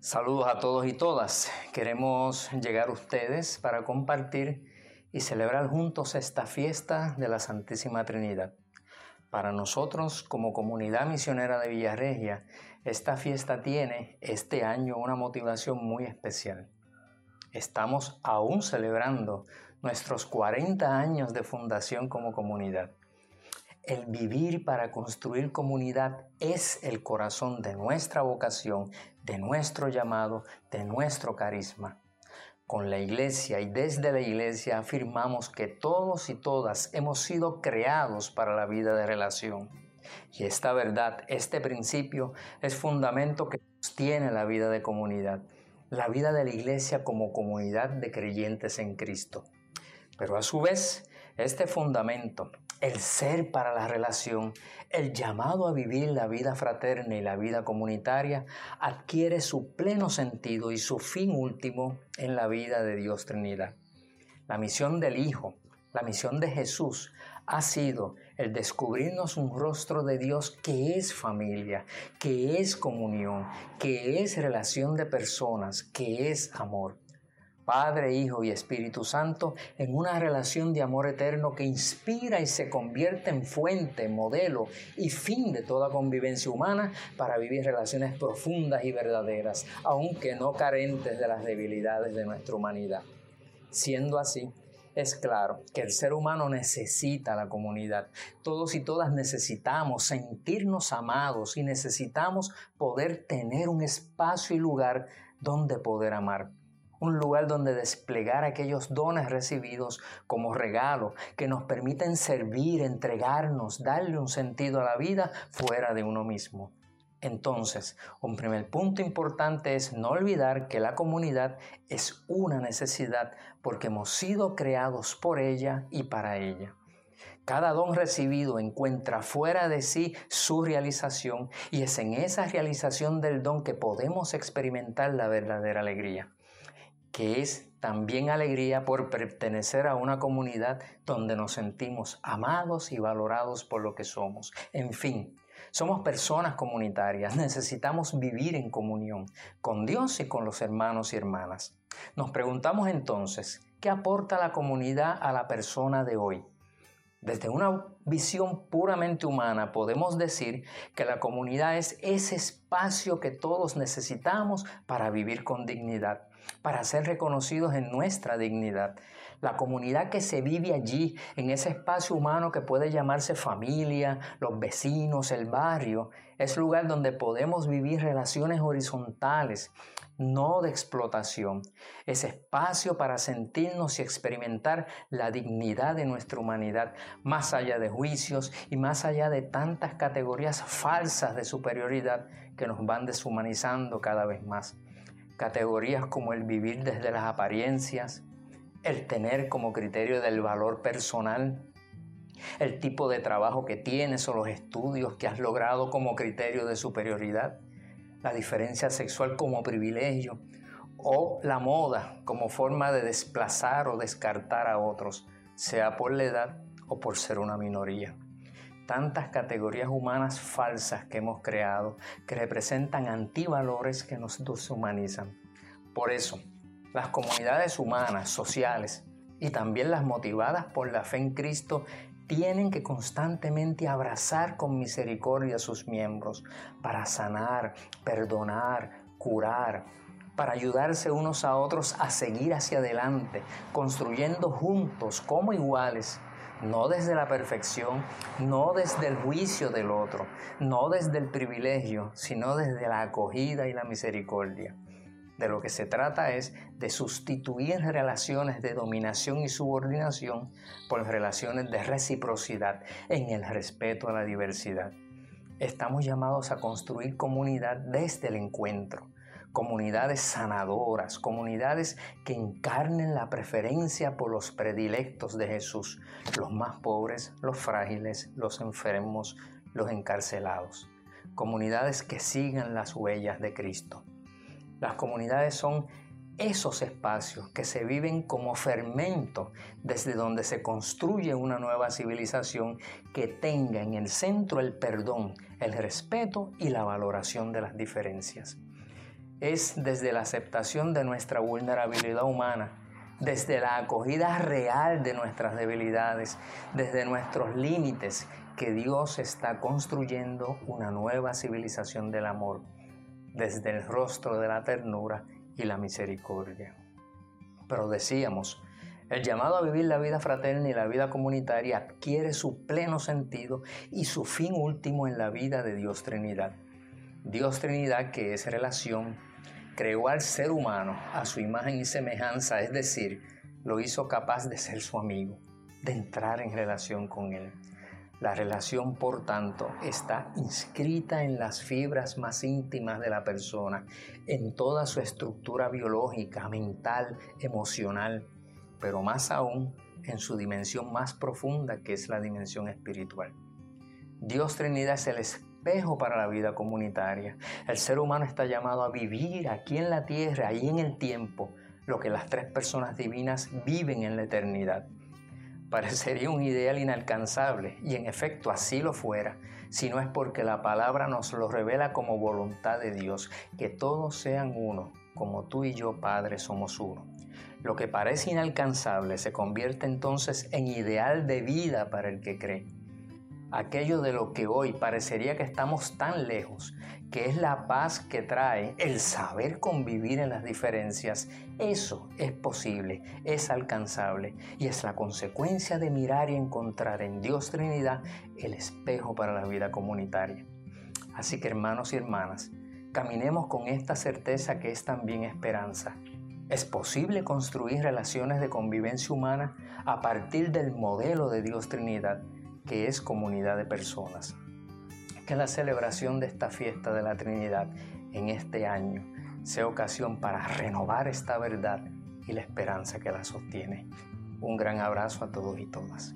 Saludos a todos y todas. Queremos llegar a ustedes para compartir y celebrar juntos esta fiesta de la Santísima Trinidad. Para nosotros, como comunidad misionera de Villarregia, esta fiesta tiene este año una motivación muy especial. Estamos aún celebrando nuestros 40 años de fundación como comunidad. El vivir para construir comunidad es el corazón de nuestra vocación, de nuestro llamado, de nuestro carisma. Con la iglesia y desde la iglesia afirmamos que todos y todas hemos sido creados para la vida de relación. Y esta verdad, este principio, es fundamento que sostiene la vida de comunidad, la vida de la iglesia como comunidad de creyentes en Cristo. Pero a su vez, este fundamento, el ser para la relación, el llamado a vivir la vida fraterna y la vida comunitaria, adquiere su pleno sentido y su fin último en la vida de Dios Trinidad. La misión del Hijo, la misión de Jesús ha sido el descubrirnos un rostro de Dios que es familia, que es comunión, que es relación de personas, que es amor. Padre, Hijo y Espíritu Santo en una relación de amor eterno que inspira y se convierte en fuente, modelo y fin de toda convivencia humana para vivir relaciones profundas y verdaderas, aunque no carentes de las debilidades de nuestra humanidad. Siendo así, es claro que el ser humano necesita la comunidad. Todos y todas necesitamos sentirnos amados y necesitamos poder tener un espacio y lugar donde poder amar un lugar donde desplegar aquellos dones recibidos como regalo que nos permiten servir, entregarnos, darle un sentido a la vida fuera de uno mismo. Entonces, un primer punto importante es no olvidar que la comunidad es una necesidad porque hemos sido creados por ella y para ella. Cada don recibido encuentra fuera de sí su realización y es en esa realización del don que podemos experimentar la verdadera alegría que es también alegría por pertenecer a una comunidad donde nos sentimos amados y valorados por lo que somos. En fin, somos personas comunitarias, necesitamos vivir en comunión con Dios y con los hermanos y hermanas. Nos preguntamos entonces, ¿qué aporta la comunidad a la persona de hoy? Desde una visión puramente humana podemos decir que la comunidad es ese espacio que todos necesitamos para vivir con dignidad, para ser reconocidos en nuestra dignidad. La comunidad que se vive allí, en ese espacio humano que puede llamarse familia, los vecinos, el barrio, es lugar donde podemos vivir relaciones horizontales, no de explotación. Es espacio para sentirnos y experimentar la dignidad de nuestra humanidad, más allá de juicios y más allá de tantas categorías falsas de superioridad que nos van deshumanizando cada vez más. Categorías como el vivir desde las apariencias, el tener como criterio del valor personal, el tipo de trabajo que tienes o los estudios que has logrado como criterio de superioridad, la diferencia sexual como privilegio o la moda como forma de desplazar o descartar a otros, sea por la edad o por ser una minoría. Tantas categorías humanas falsas que hemos creado que representan antivalores que nos deshumanizan. Por eso, las comunidades humanas, sociales y también las motivadas por la fe en Cristo tienen que constantemente abrazar con misericordia a sus miembros para sanar, perdonar, curar, para ayudarse unos a otros a seguir hacia adelante, construyendo juntos como iguales, no desde la perfección, no desde el juicio del otro, no desde el privilegio, sino desde la acogida y la misericordia. De lo que se trata es de sustituir relaciones de dominación y subordinación por relaciones de reciprocidad en el respeto a la diversidad. Estamos llamados a construir comunidad desde el encuentro, comunidades sanadoras, comunidades que encarnen la preferencia por los predilectos de Jesús, los más pobres, los frágiles, los enfermos, los encarcelados, comunidades que sigan las huellas de Cristo. Las comunidades son esos espacios que se viven como fermento desde donde se construye una nueva civilización que tenga en el centro el perdón, el respeto y la valoración de las diferencias. Es desde la aceptación de nuestra vulnerabilidad humana, desde la acogida real de nuestras debilidades, desde nuestros límites, que Dios está construyendo una nueva civilización del amor, desde el rostro de la ternura y la misericordia. Pero decíamos, el llamado a vivir la vida fraterna y la vida comunitaria adquiere su pleno sentido y su fin último en la vida de Dios Trinidad. Dios Trinidad, que es relación, creó al ser humano a su imagen y semejanza, es decir, lo hizo capaz de ser su amigo, de entrar en relación con él. La relación, por tanto, está inscrita en las fibras más íntimas de la persona, en toda su estructura biológica, mental, emocional, pero más aún en su dimensión más profunda, que es la dimensión espiritual. Dios Trinidad es el espejo para la vida comunitaria. El ser humano está llamado a vivir aquí en la tierra, ahí en el tiempo, lo que las tres personas divinas viven en la eternidad. Parecería un ideal inalcanzable, y en efecto así lo fuera, si no es porque la palabra nos lo revela como voluntad de Dios, que todos sean uno, como tú y yo, Padre, somos uno. Lo que parece inalcanzable se convierte entonces en ideal de vida para el que cree aquello de lo que hoy parecería que estamos tan lejos, que es la paz que trae el saber convivir en las diferencias, eso es posible, es alcanzable y es la consecuencia de mirar y encontrar en Dios Trinidad el espejo para la vida comunitaria. Así que hermanos y hermanas, caminemos con esta certeza que es también esperanza. Es posible construir relaciones de convivencia humana a partir del modelo de Dios Trinidad que es comunidad de personas. Que la celebración de esta fiesta de la Trinidad en este año sea ocasión para renovar esta verdad y la esperanza que la sostiene. Un gran abrazo a todos y todas.